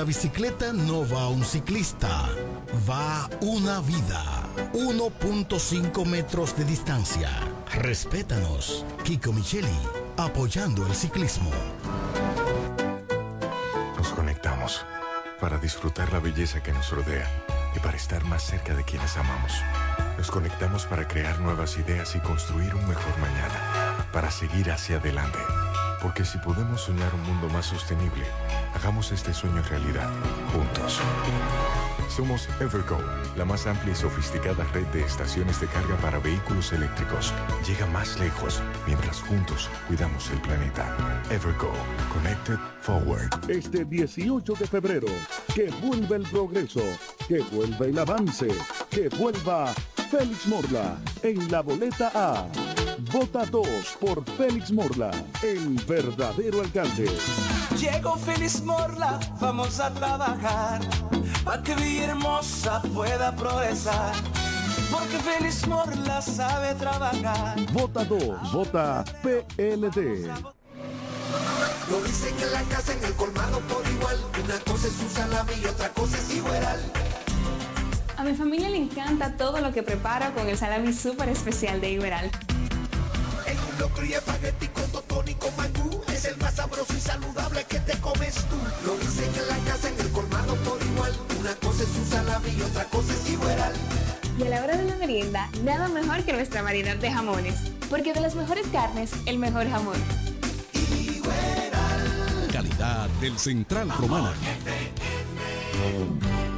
La bicicleta no va un ciclista, va una vida. 1.5 metros de distancia. Respétanos. Kiko Micheli, apoyando el ciclismo. Nos conectamos para disfrutar la belleza que nos rodea y para estar más cerca de quienes amamos. Nos conectamos para crear nuevas ideas y construir un mejor mañana, para seguir hacia adelante. Porque si podemos soñar un mundo más sostenible, hagamos este sueño realidad, juntos. Somos Evergo, la más amplia y sofisticada red de estaciones de carga para vehículos eléctricos. Llega más lejos mientras juntos cuidamos el planeta. Evergo, Connected Forward. Este 18 de febrero, que vuelva el progreso, que vuelva el avance, que vuelva Félix Morla en la boleta A. Vota 2 por Félix Morla, el verdadero alcalde. Llegó Félix Morla, vamos a trabajar para que Villahermosa pueda progresar. Porque Félix Morla sabe trabajar. Vota 2, vota PLD. Lo dicen en la casa, en el colmado por igual. Una cosa es un salami y otra cosa es igual. A mi familia le encanta todo lo que preparo con el salami súper especial de Iberal. Locro y espagueti con totón y con mangú Es el más sabroso y saludable que te comes tú Lo dicen en la casa, en el colmado por igual Una cosa es un salami y otra cosa es igual Y a la hora de la merienda, nada mejor que nuestra variedad de jamones. Porque de las mejores carnes, el mejor jamón. Calidad del Central Romana.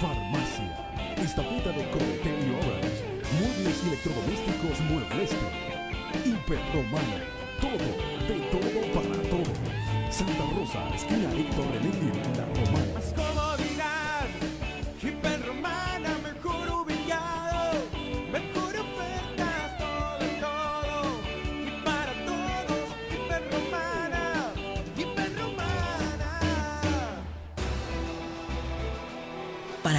Farmacia, Estafeta de Obras, Muebles y Electrodomésticos Muebleste, Hiperromana, todo, de todo para todos. Santa Rosa, esquina Héctor René La Romana.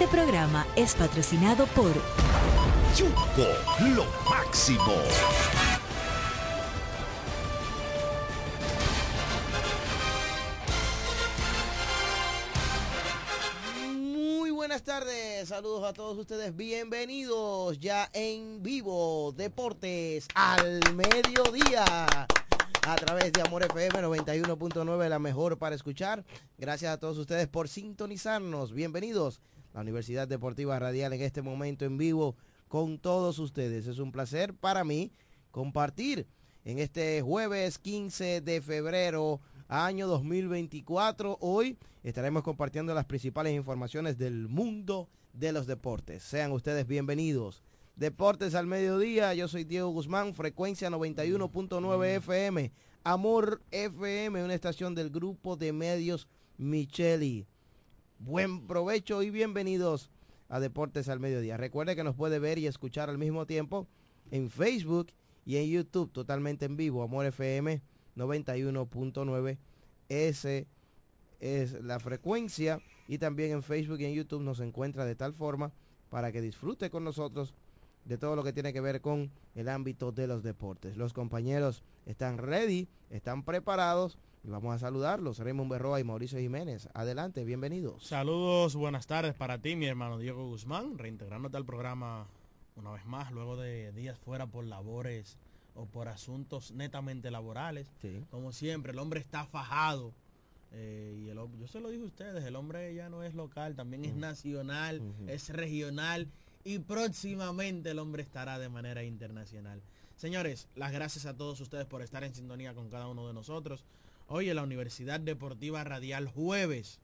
Este programa es patrocinado por Yuko, lo máximo. Muy buenas tardes, saludos a todos ustedes, bienvenidos ya en vivo, Deportes al mediodía, a través de Amor FM 91.9, la mejor para escuchar. Gracias a todos ustedes por sintonizarnos, bienvenidos. La Universidad Deportiva Radial en este momento en vivo con todos ustedes. Es un placer para mí compartir en este jueves 15 de febrero año 2024. Hoy estaremos compartiendo las principales informaciones del mundo de los deportes. Sean ustedes bienvenidos. Deportes al mediodía, yo soy Diego Guzmán, frecuencia 91.9 FM, Amor FM, una estación del grupo de medios Micheli. Buen provecho y bienvenidos a Deportes al Mediodía. Recuerde que nos puede ver y escuchar al mismo tiempo en Facebook y en YouTube totalmente en vivo, Amor FM 91.9. Ese es la frecuencia y también en Facebook y en YouTube nos encuentra de tal forma para que disfrute con nosotros de todo lo que tiene que ver con el ámbito de los deportes. Los compañeros están ready, están preparados vamos a saludarlos. Raymond Berroa y Mauricio Jiménez. Adelante, bienvenidos. Saludos, buenas tardes para ti, mi hermano Diego Guzmán, reintegrándote al programa una vez más, luego de días fuera por labores o por asuntos netamente laborales. Como siempre, el hombre está fajado. eh, y el, yo se lo digo a ustedes, el hombre ya no es local, también es nacional, es regional y próximamente el hombre estará de manera internacional. Señores, las gracias a todos ustedes por estar en sintonía con cada uno de nosotros. Hoy en la Universidad Deportiva Radial jueves.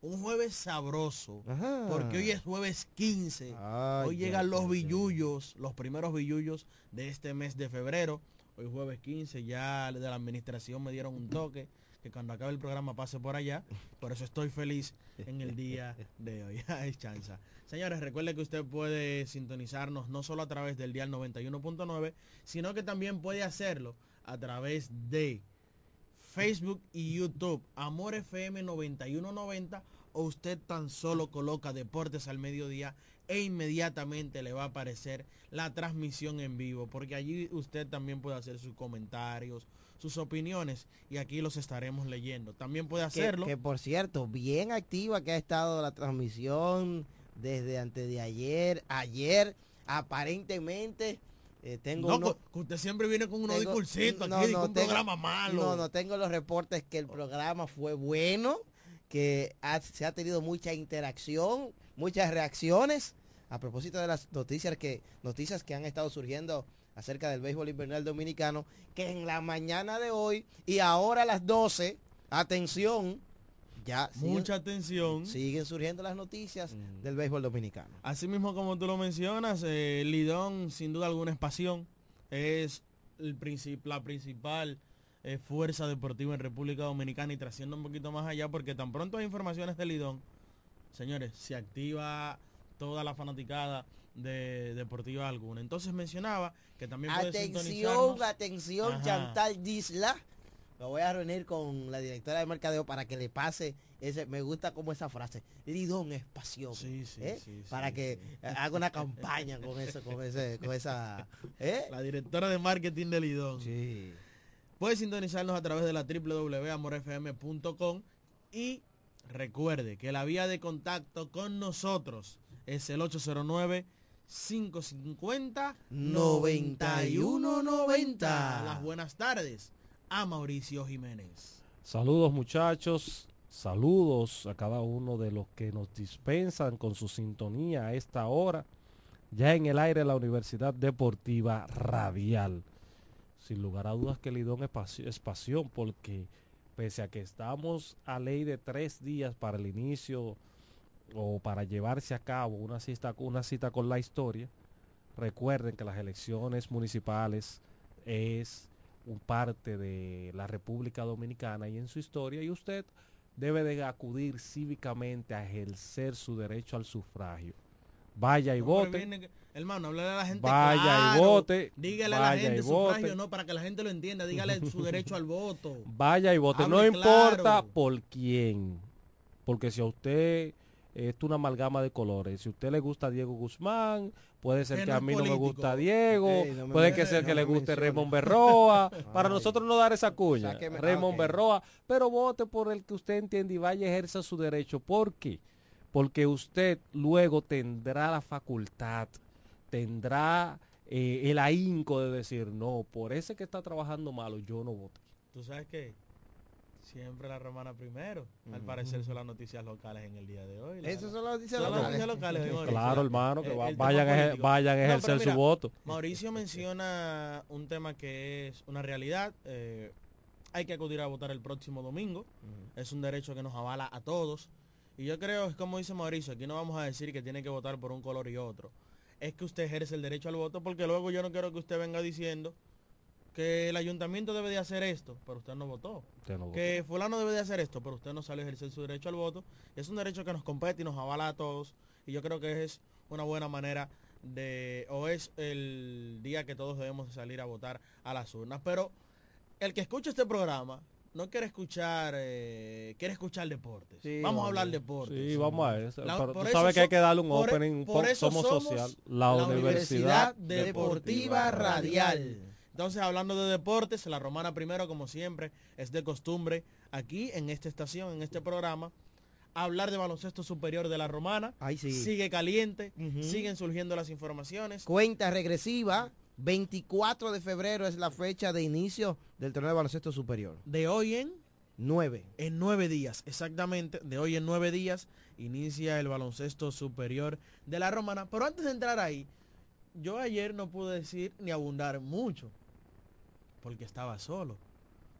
Un jueves sabroso. Porque hoy es jueves 15. Ay, hoy llegan los billullos, los primeros billullos de este mes de febrero. Hoy jueves 15, ya de la administración me dieron un toque que cuando acabe el programa pase por allá. Por eso estoy feliz en el día de hoy. Ay, chanza. Señores, recuerde que usted puede sintonizarnos no solo a través del dial 91.9, sino que también puede hacerlo a través de Facebook y YouTube, Amor FM 9190, o usted tan solo coloca Deportes al mediodía e inmediatamente le va a aparecer la transmisión en vivo, porque allí usted también puede hacer sus comentarios, sus opiniones, y aquí los estaremos leyendo. También puede Que, hacerlo. que, por cierto, bien activa que ha estado la transmisión desde antes de ayer. Ayer, aparentemente, eh, tengo No, uno- que usted siempre viene con unos tengo- discursitos no, aquí, no, un tengo- programa malo. No, no, tengo los reportes que el programa fue bueno, que ha- se ha tenido mucha interacción, muchas reacciones. A propósito de las noticias que, noticias que han estado surgiendo acerca del béisbol invernal dominicano, que en la mañana de hoy y ahora a las 12, atención, ya siguen- Mucha atención. siguen surgiendo las noticias del béisbol dominicano. Así mismo como tú lo mencionas, eh, Lidón sin duda alguna es pasión, es el princip- la principal eh, fuerza deportiva en República Dominicana y trasciende un poquito más allá porque tan pronto hay informaciones de Lidón, señores, se activa toda la fanaticada de Deportiva alguna. Entonces mencionaba que también puede Atención, sintonizarnos. atención, Ajá. Chantal Disla. Me voy a reunir con la directora de mercadeo para que le pase ese, me gusta como esa frase, Lidón es pasión. ¿eh? para que haga una campaña con eso, con ese, con esa, ¿eh? La directora de marketing de Lidón. Sí. Puede sintonizarnos a través de la www.amorfm.com y recuerde que la vía de contacto con nosotros es el 809 550 9190. Las buenas tardes a Mauricio Jiménez. Saludos muchachos, saludos a cada uno de los que nos dispensan con su sintonía a esta hora, ya en el aire de la Universidad Deportiva Radial. Sin lugar a dudas que Lidón es, es pasión porque pese a que estamos a ley de tres días para el inicio o para llevarse a cabo una cita, una cita con la historia, recuerden que las elecciones municipales es parte de la República Dominicana y en su historia y usted debe de acudir cívicamente a ejercer su derecho al sufragio. Vaya y vote. viene Hermano, háblale a la gente Vaya y vote, Dígale a la gente sufragio, no, para que la gente lo entienda. Dígale su derecho al voto. Vaya y vote. no importa por quién. Porque si a usted esto es una amalgama de colores. Si a usted le gusta Diego Guzmán, puede ser Que que, no a mí no me gusta Diego, Ey, no me puede que sea no que le guste. Raymond Berroa, para nosotros no dar esa cuña. Sáqueme- ah, Raymond ok. Berroa, pero vote por el que usted entiende y vaya y ejerza su derecho. ¿Por qué? Porque usted luego tendrá la facultad, tendrá eh, el ahínco de decir, no, por ese que está trabajando malo, yo no voto. ¿Tú sabes qué? Siempre la romana primero. Al parecer son las noticias locales en el día de hoy. la- Esas son las noticias son las locales. noticias locales. de hoy. Claro, hermano, que El- va- el tema vayan, a, vayan a No, ejercer mira, su voto. Mauricio menciona un tema que es una realidad. eh, hay que acudir a votar el próximo domingo. Es un derecho que nos avala a todos. Y yo creo, es como dice Mauricio, aquí no vamos a decir que tiene que votar por un color y otro. Es que usted ejerce el derecho al voto porque luego yo no quiero que usted venga diciendo que el ayuntamiento debe de hacer esto, pero usted no votó. Usted no votó. Que fulano debe de hacer esto, pero usted no salió a ejercer su derecho al voto. Es un derecho que nos compete y nos avala a todos. Y yo creo que es una buena manera de, o es el día que todos debemos de salir a votar a las urnas. Pero el que escucha este programa no quiere escuchar, eh, quiere escuchar deportes. Sí, vamos a hablar deportes. Sí, vamos a eso. La- Pero por tú eso sabes que hay que darle un por e- opening. por po- eso somos, somos social. La, Universidad, Deportiva Radial. Entonces, hablando de deportes, la romana primero, como siempre, es de costumbre aquí en esta estación, en este programa, hablar de baloncesto superior de la romana. Ay, sí. Sigue caliente, siguen surgiendo las informaciones. Cuenta regresiva. 24 de febrero es la fecha de inicio del torneo de baloncesto superior. De hoy en 9. En nueve días, exactamente, de hoy en nueve días, inicia el baloncesto superior de la romana. Pero antes de entrar ahí, yo ayer no pude decir ni abundar mucho, porque estaba solo.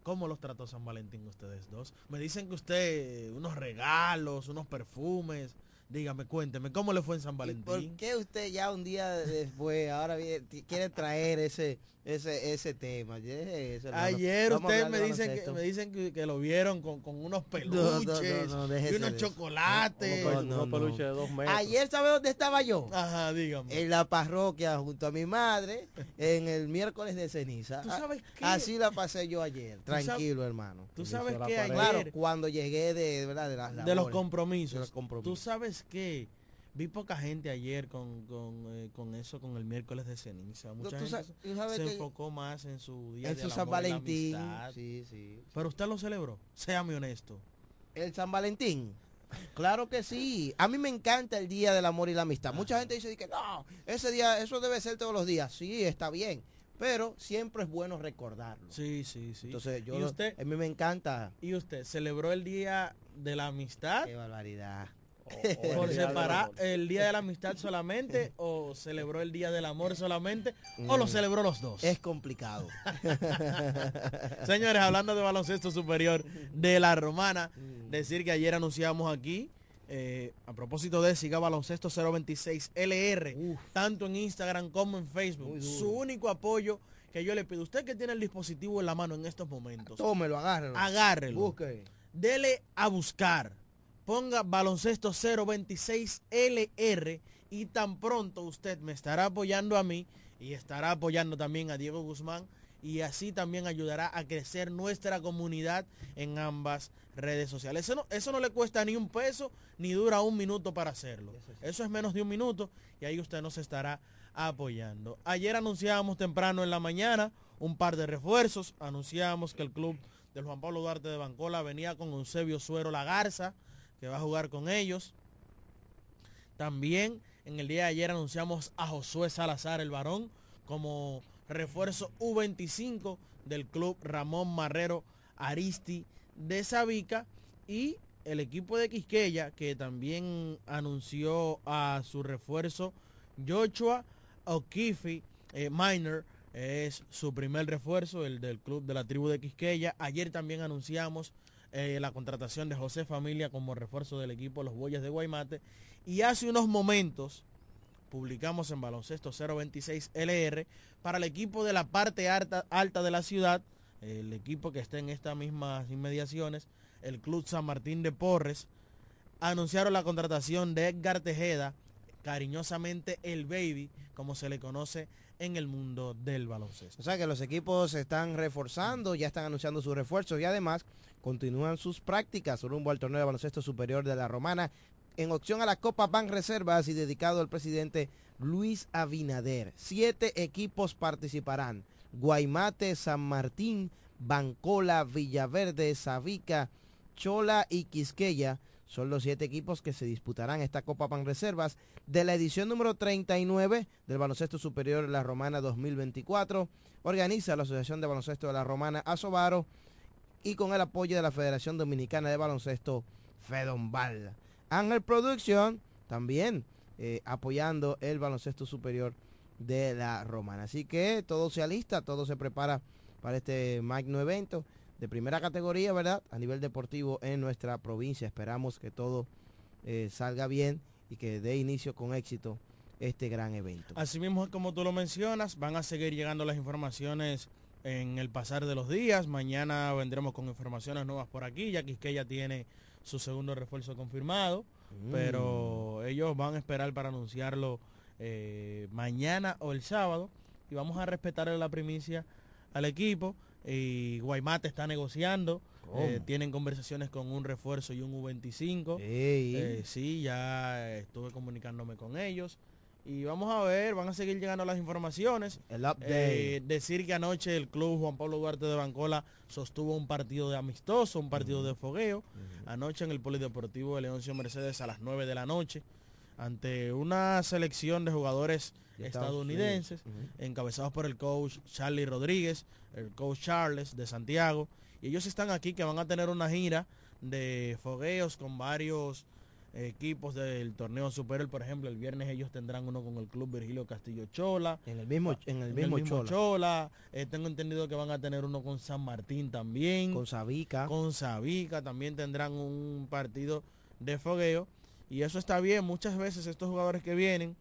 ¿Cómo los trató San Valentín ustedes dos? Me dicen que usted, unos regalos, unos perfumes. Dígame, cuénteme, ¿cómo le fue en San ¿Y Valentín? ¿Por qué usted ya un día después, ahora viene- quiere traer ese ese ese tema? Ayer ustedes me dicen, que, me dicen que, que lo vieron con, con unos No, peluches no, no, no, y unos chocolates. No, no, Unos no. peluches de dos metros. Ayer, ¿sabe dónde estaba yo? Ajá, dígame. En la parroquia junto a mi madre, en el miércoles de ceniza. ¿Tú Ah, sabes qué? Así la pasé yo ayer, sabes- tranquilo, hermano. Tú sabes pared. Claro, cuando llegué de, verdad, de las de los compromisos, de los compromisos. tú sabes que vi poca gente ayer con, con, eh, con eso, con el miércoles de ceniza. Mucha gente se- tú sabes se que- enfocó más en su día En de su San Valentín. amistad. Sí, sí. Pero usted lo celebró, séame honesto. El San Valentín. Claro que sí. A mí me encanta el Día del Amor y la Amistad. Mucha gente dice que no, ese día, eso debe ser todos los días. Sí, está bien. Pero siempre es bueno recordarlo. Sí, sí, sí. Entonces, yo ¿Y lo- usted, a mí me encanta. ¿Y usted celebró el día de la amistad Qué barbaridad. Por separar el día de la amistad solamente o celebró el día del amor solamente o lo Mm. celebró los dos? Es complicado. Señores, hablando de baloncesto superior de la romana, decir que ayer anunciamos aquí, eh, a propósito de Siga Baloncesto 026 LR, tanto en Instagram como en Facebook, su único apoyo que yo le pido, usted que tiene el dispositivo en la mano en estos momentos, Tómelo, agárrelo. agárrelo, Busque. dele a buscar, ponga baloncesto 026 LR y tan pronto usted me estará apoyando a mí y estará apoyando también a Diego Guzmán y así también ayudará a crecer nuestra comunidad en ambas redes sociales. Eso no, eso no le cuesta ni un peso ni dura un minuto para hacerlo. Eso es menos de un minuto y ahí usted nos estará apoyando. Ayer anunciábamos temprano en la mañana un par de refuerzos. Anunciábamos que el club del Juan Pablo Duarte de Bancola venía con Eusebio Suero La Garza, que va a jugar con ellos. También en el día de ayer anunciamos a Josué Salazar, el varón, como refuerzo U25 del club Ramón Marrero Aristi de Sabica y el equipo de Quisqueya que también anunció a su refuerzo Joshua O'Keefe eh, Minor es su primer refuerzo, el del club de la tribu de Quisqueya. Ayer también anunciamos eh, la contratación de José Familia como refuerzo del equipo Los Boyas de Guaymate. Y hace unos momentos publicamos en baloncesto 026 LR para el equipo de la parte alta, alta de la ciudad, el equipo que está en estas mismas inmediaciones, el Club San Martín de Porres, anunciaron la contratación de Edgar Tejeda, cariñosamente el Baby, como se le conoce en el mundo del baloncesto. O sea que los equipos se están reforzando, ya están anunciando sus refuerzos y además continúan sus prácticas rumbo al torneo de baloncesto superior de la Romana en opción a la Copa Ban Reservas y dedicado al presidente Luis Abinader. Siete equipos participarán. Guaymate, San Martín, Bancola, Villaverde, Sabica, Chola y Quisqueya son los siete equipos que se disputarán esta Copa Pan Reservas de la edición número 39 del Baloncesto Superior de la Romana 2024. Organiza la Asociación de Baloncesto de la Romana Asobaro y con el apoyo de la Federación Dominicana de Baloncesto Fedombal. Ángel Production también eh, apoyando el baloncesto superior de la Romana. Así que todo se alista, todo se prepara para este magno evento de primera categoría, ¿verdad? A nivel deportivo en nuestra provincia. Esperamos que todo eh, salga bien y que dé inicio con éxito este gran evento. Asimismo, como tú lo mencionas, van a seguir llegando las informaciones en el pasar de los días. Mañana vendremos con informaciones nuevas por aquí, ya que Quisqueya tiene su segundo refuerzo confirmado, Mm. pero ellos van a esperar para anunciarlo eh, mañana o el sábado y vamos a respetarle la primicia al equipo. Y Guaymate está negociando, eh, tienen conversaciones con un refuerzo y un U25. Ey. Eh, sí, ya estuve comunicándome con ellos. Y vamos a ver, van a seguir llegando las informaciones. El update. Eh, decir que anoche el club Juan Pablo Duarte de Bancola sostuvo un partido de amistoso, un partido de fogueo. Anoche en el Polideportivo de Leoncio Mercedes a las 9 de la noche, ante una selección de jugadores estadounidenses, encabezados por el coach Charlie Rodríguez, el coach Charles de Santiago. Y ellos están aquí que van a tener una gira de fogueos con varios equipos del torneo superior. Por ejemplo, el viernes ellos tendrán uno con el club Virgilio Castillo Chola. En el mismo, en el En mismo, Chola. Chola. Eh, tengo entendido que van a tener uno con San Martín también. Con Sabica. Con Sabica también tendrán un partido de fogueo. Y eso está bien. Muchas veces estos jugadores que vienen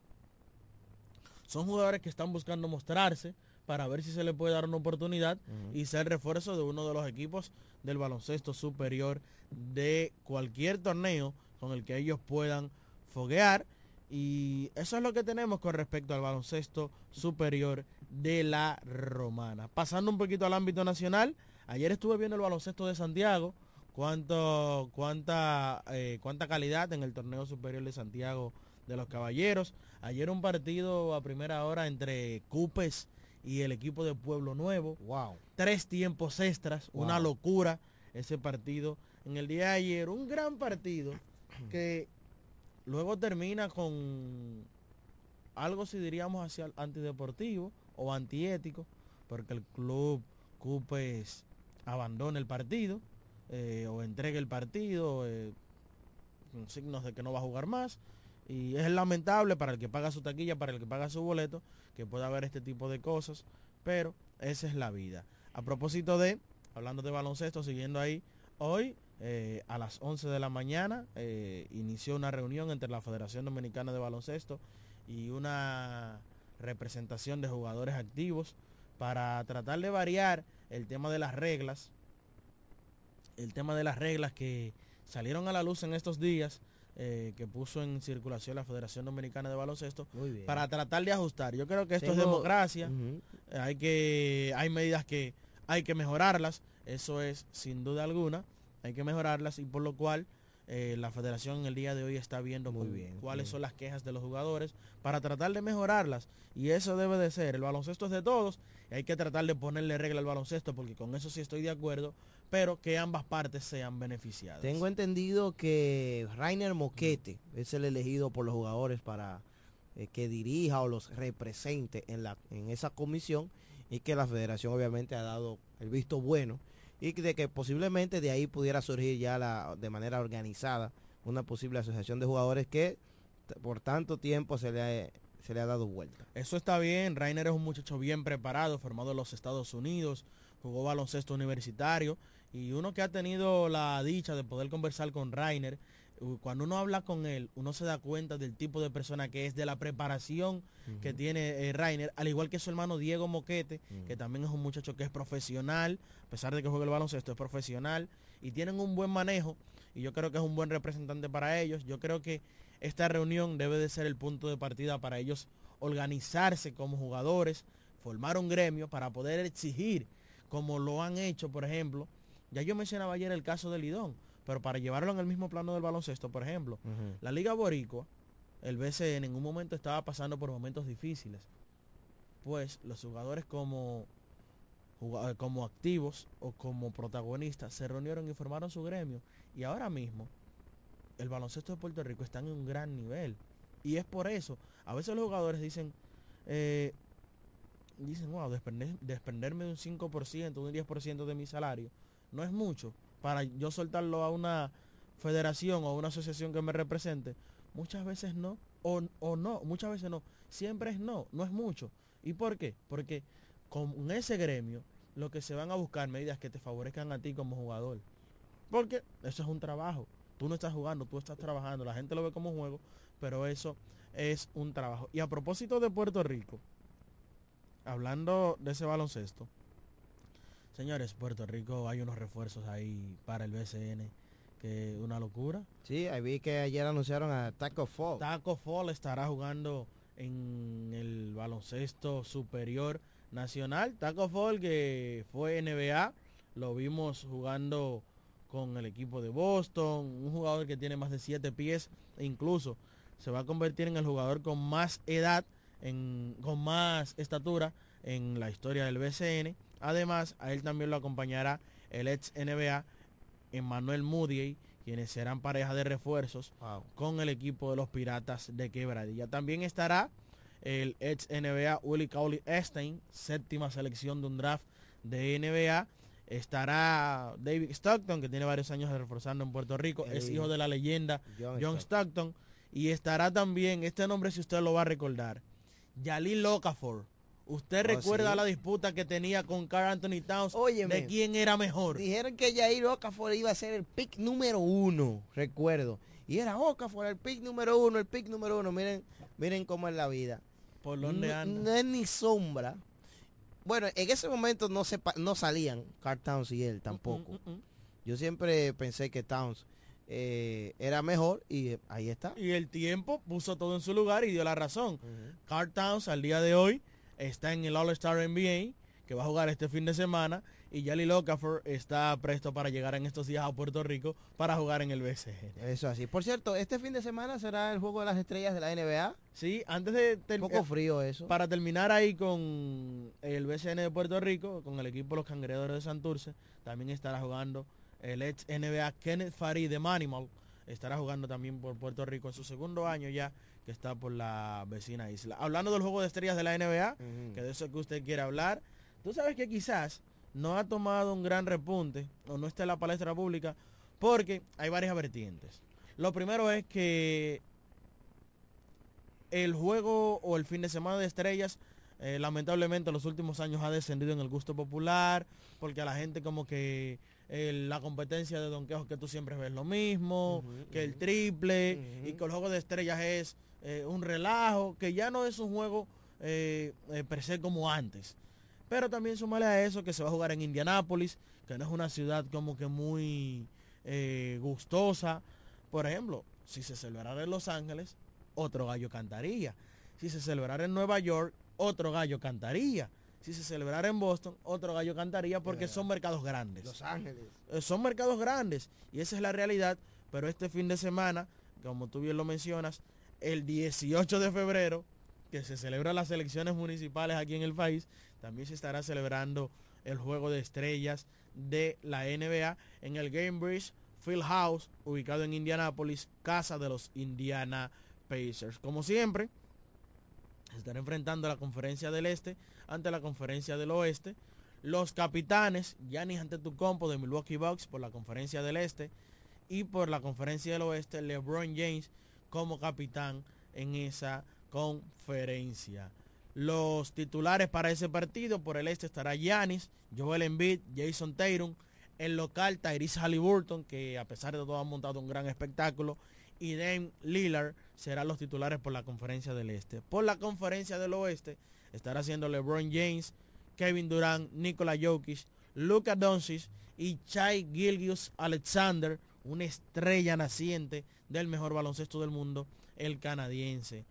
son jugadores que están buscando mostrarse para ver si se le puede dar una oportunidad y ser refuerzo de uno de los equipos del baloncesto superior de cualquier torneo con el que ellos puedan foguear. Y eso es lo que tenemos con respecto al baloncesto superior de la Romana. Pasando un poquito al ámbito nacional, ayer estuve viendo el baloncesto de Santiago, cuánto, cuánta, eh, cuánta calidad en el torneo superior de Santiago de los Caballeros. Ayer un partido a primera hora entre Cupes y el equipo de Pueblo Nuevo. Wow. Tres tiempos extras, una locura ese partido. En el día de ayer, un gran partido que luego termina con algo si diríamos hacia antideportivo o antiético, porque el club Cupes abandona el partido eh, o entrega el partido eh, con signos de que no va a jugar más. Y es lamentable para el que paga su taquilla, para el que paga su boleto, que pueda haber este tipo de cosas, pero esa es la vida. A propósito de, hablando de baloncesto, siguiendo ahí, hoy eh, a las 11 de la mañana eh, inició una reunión entre la Federación Dominicana de Baloncesto y una representación de jugadores activos para tratar de variar el tema de las reglas, el tema de las reglas que salieron a la luz en estos días, eh, que puso en circulación la Federación Dominicana de Baloncesto, para tratar de ajustar. Yo creo que esto es democracia, hay que hay medidas que hay que mejorarlas, eso es sin duda alguna, hay que mejorarlas y por lo cual eh, la federación en el día de hoy está viendo Muy bien, cuáles bien. son las quejas de los jugadores para tratar de mejorarlas y eso debe de ser, el baloncesto es de todos y hay que tratar de ponerle regla al baloncesto porque con eso sí estoy de acuerdo, pero que ambas partes sean beneficiadas. Tengo entendido que Rainer Moquete es el elegido por los jugadores para eh, que dirija o los represente en, la, en esa comisión y que la federación obviamente ha dado el visto bueno y de que posiblemente de ahí pudiera surgir ya la, de manera organizada una posible asociación de jugadores que por tanto tiempo se le ha, se le ha dado vuelta. Eso está bien, Rainer es un muchacho bien preparado, formado en los Estados Unidos, jugó baloncesto universitario y uno que ha tenido la dicha de poder conversar con Rainer, cuando uno habla con él, uno se da cuenta del tipo de persona que es, de la preparación que tiene eh, Rainer, al igual que su hermano Diego Moquete, que también es un muchacho que es profesional, a pesar de que juega el baloncesto, es profesional y tienen un buen manejo y yo creo que es un buen representante para ellos. Yo creo que esta reunión debe de ser el punto de partida para ellos organizarse como jugadores, formar un gremio para poder exigir, como lo han hecho, por ejemplo, ya yo mencionaba ayer el caso de Lidón, pero para llevarlo en el mismo plano del baloncesto, por ejemplo, la Liga Boricua, el BCN en un momento estaba pasando por momentos difíciles. Pues los jugadores como, juga- como activos o como protagonistas se reunieron y formaron su gremio. Y ahora mismo el baloncesto de Puerto Rico está en un gran nivel. Y es por eso. A veces los jugadores dicen, eh, dicen, wow, desprender- desprenderme de un 5%, un 10% de mi salario, no es mucho para yo soltarlo a una federación o una asociación que me represente. Muchas veces no, o, o no, muchas veces no. Siempre es no, no es mucho. ¿Y por qué? Porque con ese gremio lo que se van a buscar medidas que te favorezcan a ti como jugador. Porque eso es un trabajo. Tú no estás jugando, tú estás trabajando, la gente lo ve como juego, pero eso es un trabajo. Y a propósito de Puerto Rico, hablando de ese baloncesto, señores, Puerto Rico hay unos refuerzos ahí para el BCN que una locura. Sí, ahí vi que ayer anunciaron a Taco Fall. Taco Fall estará jugando en el baloncesto superior nacional. Taco Fall que fue NBA, lo vimos jugando con el equipo de Boston, un jugador que tiene más de 7 pies e incluso se va a convertir en el jugador con más edad, en, con más estatura en la historia del BCN. Además, a él también lo acompañará el ex NBA Emmanuel Moody, quienes serán pareja de refuerzos con el equipo de los Piratas de Quebradilla. También estará el ex NBA Willie Cauley Estein, séptima selección de un draft de NBA. Estará David Stockton, que tiene varios años reforzando en Puerto Rico, es hijo de la leyenda John, Stockton. Y estará también, este nombre si usted lo va a recordar, Yalil Okafor. ¿Usted Oh, recuerda sí. la disputa que tenía con Carl Anthony Towns Óyeme, de quién era mejor? Dijeron que Jair Okafor iba a ser el pick número uno, recuerdo. Y era Okafor el pick número uno, el pick número uno. Miren, miren cómo es la vida. ¿Por dónde anda? no es ni sombra. Bueno, en ese momento no se no salían Carl Towns y él tampoco. Mm, Yo siempre pensé que Towns eh, era mejor y eh, ahí está. Y el tiempo puso todo en su lugar y dio la razón. Carl Towns al día de hoy está en el All-Star NBA, que va a jugar este fin de semana, y Yali Okafor está presto para llegar en estos días a Puerto Rico para jugar en el BCN. Eso así. Por cierto, este fin de semana será el juego de las estrellas de la NBA. Sí, antes de Un ter- poco frío eso. Para terminar ahí con el BCN de Puerto Rico, con el equipo los cangreadores de Santurce, también estará jugando el ex NBA Kenneth Farid de Manimal. Estará jugando también por Puerto Rico en su segundo año ya, que está por la vecina isla. Hablando del juego de estrellas de la NBA, que de eso que usted quiere hablar, tú sabes que quizás no ha tomado un gran repunte o no está en la palestra pública porque hay varias vertientes. Lo primero es que el juego o el fin de semana de estrellas eh, lamentablemente en los últimos años ha descendido en el gusto popular porque a la gente como que eh, la competencia de donqueos que tú siempre ves lo mismo, que el triple y que el juego de estrellas es eh, un relajo, que ya no es un juego eh, eh, per se como antes. Pero también sumarle a eso que se va a jugar en Indianápolis, que no es una ciudad como que muy eh, gustosa. Por ejemplo, si se celebrara en Los Ángeles, otro gallo cantaría. Si se celebrara en Nueva York, otro gallo cantaría. Si se celebrara en Boston, otro gallo cantaría porque son mercados grandes. Los Ángeles. Son mercados grandes y esa es la realidad, pero este fin de semana, como tú bien lo mencionas, el 18 de febrero, que se celebran las elecciones municipales aquí en el país, también se estará celebrando el juego de estrellas de la NBA en el Gamebridge Field House, ubicado en Indianápolis, casa de los Indiana Pacers. Como siempre, se estará enfrentando la conferencia del este ante la conferencia del oeste. Los capitanes, Giannis Antetokounmpo de Milwaukee Bucks por la conferencia del este y por la conferencia del oeste, LeBron James como capitán en esa conferencia. Los titulares para ese partido, por el este estará Giannis, Joel Embiid, Jason Tatum, el local Tyrese Halliburton, que a pesar de todo ha montado un gran espectáculo, y Dame Lillard serán los titulares por la conferencia del este. Por la conferencia del oeste estará siendo LeBron James, Kevin Durant, Nikola Jokic, Luka Doncic y Chai Gilgius Alexander, una estrella naciente del mejor baloncesto del mundo, el canadiense.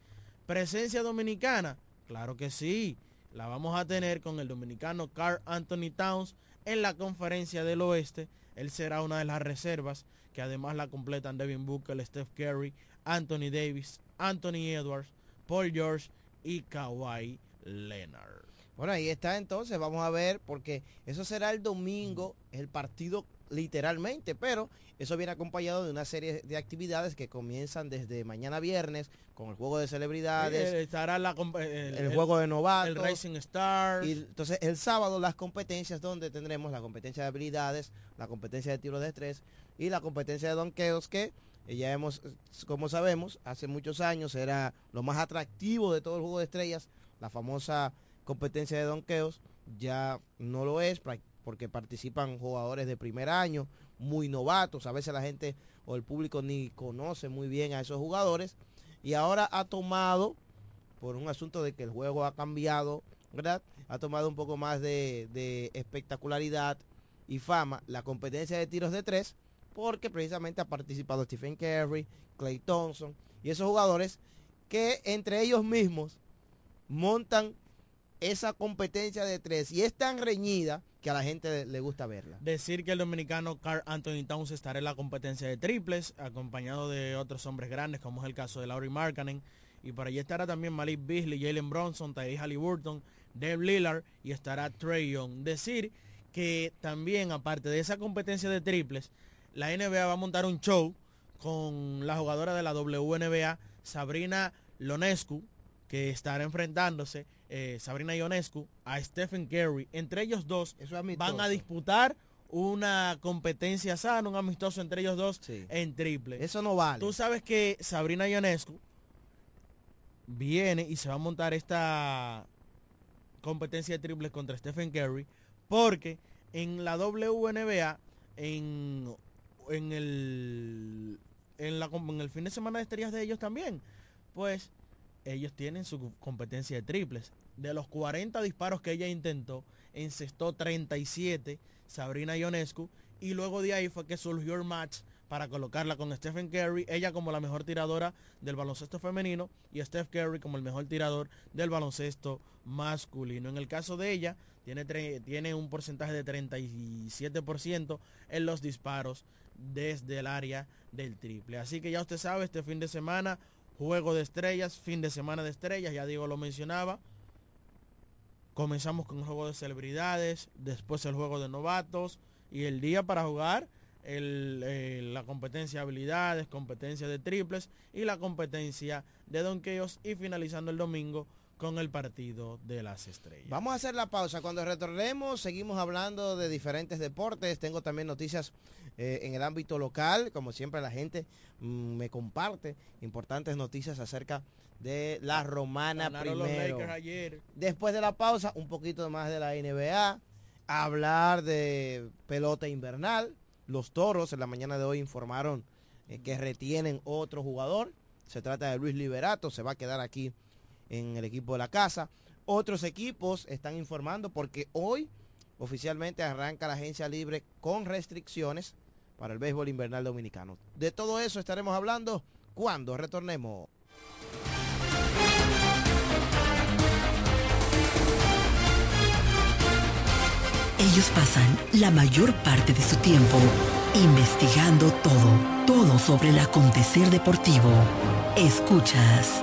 Presencia dominicana, claro que sí, la vamos a tener con el dominicano Carl Anthony Towns en la conferencia del oeste. Él será una de las reservas que además la completan Devin Booker, Steph Curry, Anthony Davis, Anthony Edwards, Paul George y Kawhi Leonard. Bueno, ahí está entonces, vamos a ver, porque eso será el domingo, el partido literalmente, pero eso viene acompañado de una serie de actividades que comienzan desde mañana viernes con el juego de celebridades, Eh, estará la el, el, juego de novatos, el Racing Stars. y entonces el sábado las competencias donde tendremos la competencia de habilidades, la competencia de tiros de estrés y la competencia de donqueos que eh, ya hemos, como sabemos, hace muchos años era lo más atractivo de todo el juego de estrellas, la famosa competencia de donqueos ya no lo es, porque participan jugadores de primer año, muy novatos, a veces la gente o el público ni conoce muy bien a esos jugadores, y ahora ha tomado, por un asunto de que el juego ha cambiado, ¿verdad? Ha tomado un poco más de, espectacularidad y fama la competencia de tiros de tres, porque precisamente ha participado Stephen Curry, Clay Thompson y esos jugadores que entre ellos mismos montan esa competencia de tres y es tan reñida que a la gente le gusta verla. Decir que el dominicano Carl Anthony Towns estará en la competencia de triples, acompañado de otros hombres grandes, como es el caso de Laurie Markkanen. Y por allí estará también Malik Beasley, Jalen Bronson, Tyrese Halliburton, Dave Lillard y estará Trey Young. Decir que también, aparte de esa competencia de triples, la NBA va a montar un show con la jugadora de la WNBA, Sabrina Lonescu, que estará enfrentándose, eh, Sabrina Ionescu, a Stephen Curry. Entre ellos dos van a disputar una competencia sana, un amistoso entre ellos dos en triple. Eso no vale. Tú sabes que Sabrina Ionescu viene y se va a montar esta competencia de triples contra Stephen Curry porque en la WNBA en, en el en, la, en el fin de semana de estrellas de ellos también pues ellos tienen su competencia de triples. De los 40 disparos que ella intentó, encestó 37 Sabrina Ionescu y luego de ahí fue que surgió el match para colocarla con Stephen Curry, ella como la mejor tiradora del baloncesto femenino y Steph Curry como el mejor tirador del baloncesto masculino. En el caso de ella, tiene, tiene un porcentaje de 37% en los disparos desde el área del triple. Así que ya usted sabe, este fin de semana Juego de estrellas, fin de semana de estrellas, ya Diego lo mencionaba. Comenzamos con el juego de celebridades, después el juego de novatos y el día para jugar el, la competencia de habilidades, competencia de triples y la competencia de donkeos y finalizando el domingo con el partido de las estrellas. Vamos a hacer la pausa. Cuando retornemos, seguimos hablando de diferentes deportes. Tengo también noticias eh, en el ámbito local. Como siempre, la gente mm, me comparte importantes noticias acerca de la romana primero. Después de la pausa, un poquito más de la NBA. Hablar de pelota invernal. Los toros en la mañana de hoy informaron eh, que retienen otro jugador. Se trata de Luis Liberato. Se va a quedar aquí en el equipo de la casa. Otros equipos están informando porque hoy oficialmente arranca la agencia libre con restricciones para el béisbol invernal dominicano. De todo eso estaremos hablando cuando retornemos. Ellos pasan la mayor parte de su tiempo investigando todo, todo sobre el acontecer deportivo. Escuchas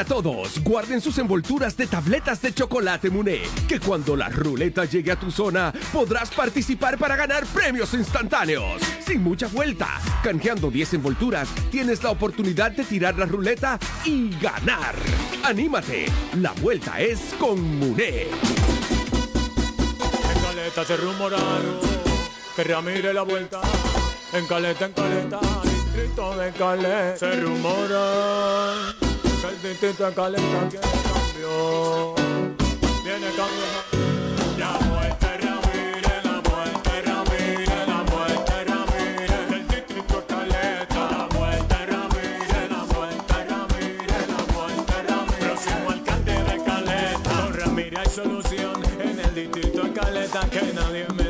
A todos, guarden sus envolturas de tabletas de chocolate Muné, que cuando la ruleta llegue a tu zona podrás participar para ganar premios instantáneos. Sin mucha vuelta, canjeando 10 envolturas, tienes la oportunidad de tirar la ruleta y ganar. Anímate, la vuelta es con Muné. En Caleta se que Ramírez la vuelta. En Caleta, en Caleta, distrito de Caleta. Se que de Caleta quiere cambio. Viene cambio. La vuelta Ramírez, la vuelta Ramírez, la vuelta Ramírez. Del distrito Caleta. La vuelta Ramírez, la vuelta Ramírez, la vuelta Ramírez. Próximo alcalde de Caleta. Con Ramírez hay solución en el distrito Caleta. Que nadie me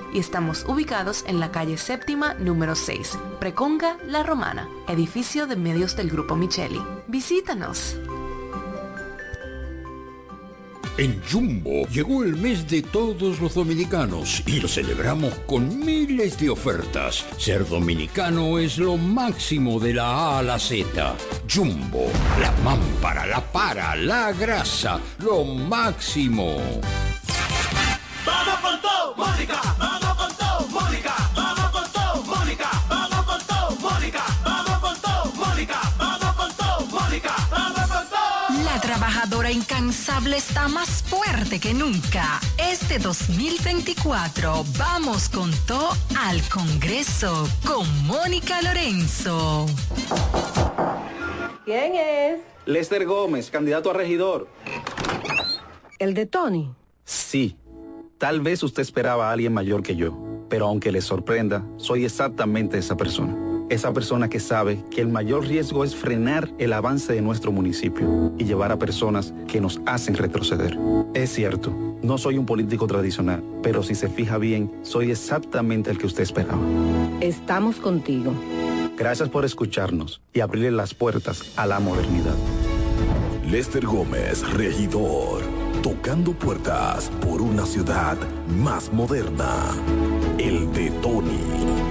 y estamos ubicados en la calle séptima número 6, Preconga La Romana, edificio de medios del Grupo Micheli. Visítanos. En Jumbo llegó el mes de todos los dominicanos y lo celebramos con miles de ofertas. Ser dominicano es lo máximo de la A a la Z. Jumbo, la mámpara, la para, la grasa, lo máximo. Incansable está más fuerte que nunca. Este 2024 vamos con todo al Congreso con Mónica Lorenzo. ¿Quién es? Lester Gómez, candidato a regidor. ¿El de Tony? Sí, tal vez usted esperaba a alguien mayor que yo, pero aunque le sorprenda, soy exactamente esa persona. Esa persona que sabe que el mayor riesgo es frenar el avance de nuestro municipio y llevar a personas que nos hacen retroceder. Es cierto, no soy un político tradicional, pero si se fija bien, soy exactamente el que usted esperaba. Estamos contigo. Gracias por escucharnos y abrirle las puertas a la modernidad. Lester Gómez, regidor. Tocando puertas por una ciudad más moderna. El de Tony.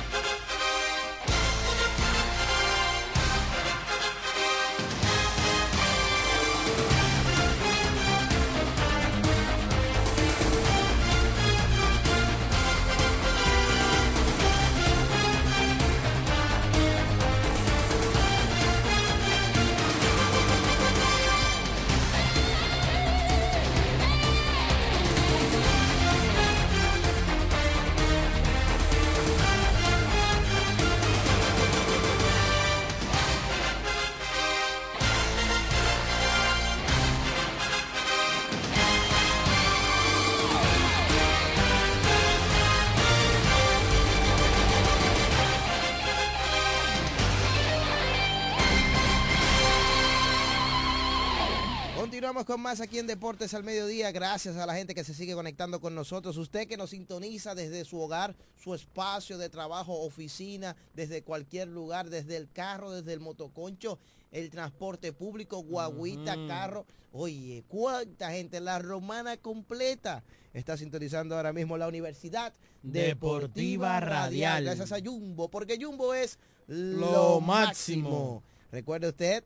Más aquí en Deportes al Mediodía. Gracias a la gente que se sigue conectando con nosotros. Usted que nos sintoniza desde su hogar, su espacio de trabajo, oficina, desde cualquier lugar, desde el carro, desde el motoconcho, el transporte público, guaguita, carro. Oye, cuánta gente, la romana completa está sintonizando ahora mismo la Universidad Deportiva Radial. Gracias a Jumbo, porque Jumbo es Lo lo, máximo. máximo. Recuerde usted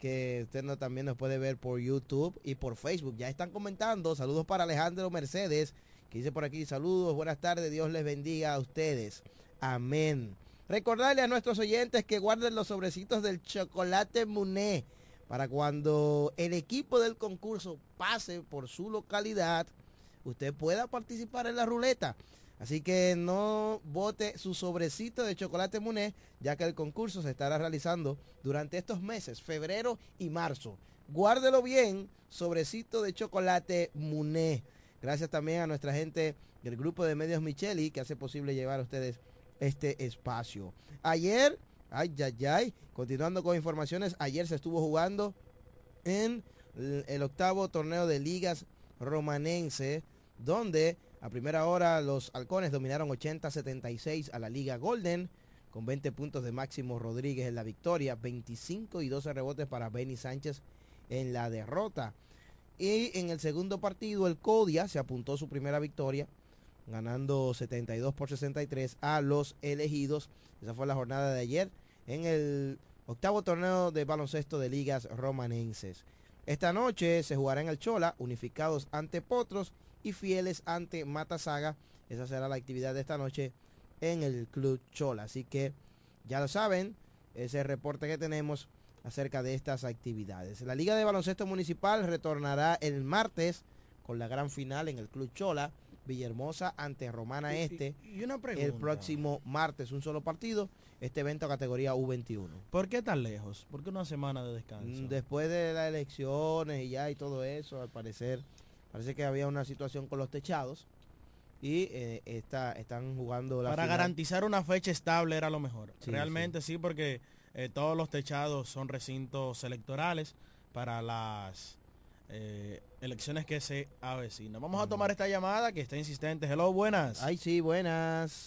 que usted no, también nos puede ver por YouTube y por Facebook. Ya están comentando. Saludos para Alejandro Mercedes, que dice por aquí, saludos, buenas tardes, Dios les bendiga a ustedes. Amén. Recordarle a nuestros oyentes que guarden los sobrecitos del chocolate Muné para cuando el equipo del concurso pase por su localidad, usted pueda participar en la ruleta. Así que no vote su sobrecito de chocolate Muné, ya que el concurso se estará realizando durante estos meses, febrero y marzo. Guárdelo bien, sobrecito de chocolate Muné. Gracias también a nuestra gente del grupo de medios Micheli que hace posible llevar a ustedes este espacio. Ayer, ay, ay, ay, continuando con informaciones, ayer se estuvo jugando en el octavo torneo de ligas romanense, donde a primera hora los halcones dominaron 80-76 a la Liga Golden, con 20 puntos de Máximo Rodríguez en la victoria, 25 y 12 rebotes para Benny Sánchez en la derrota. Y en el segundo partido, el Codia se apuntó su primera victoria, ganando 72 por 63 a los elegidos. Esa fue la jornada de ayer en el octavo torneo de baloncesto de ligas romanenses. Esta noche se jugará en el Chola, unificados ante Potros y fieles ante Matasaga. Esa será la actividad de esta noche en el Club Chola. Así que ya lo saben, ese reporte que tenemos acerca de estas actividades. La Liga de Baloncesto Municipal retornará el martes con la gran final en el Club Chola. Villahermosa ante Romana Y- Este. y una el pregunta. próximo martes, un solo partido. Este evento categoría U21. ¿Por qué tan lejos? ¿Por qué una semana de descanso? Mm, Después de las elecciones y ya y todo eso, al parecer, parece que había una situación con los techados y eh, está, están jugando la Para final. garantizar una fecha estable era lo mejor. Sí, Realmente sí, porque eh, todos los techados son recintos electorales para las eh, elecciones que se avecinan. Vamos a tomar esta llamada que está insistente. Hello, buenas. Ay, sí, buenas.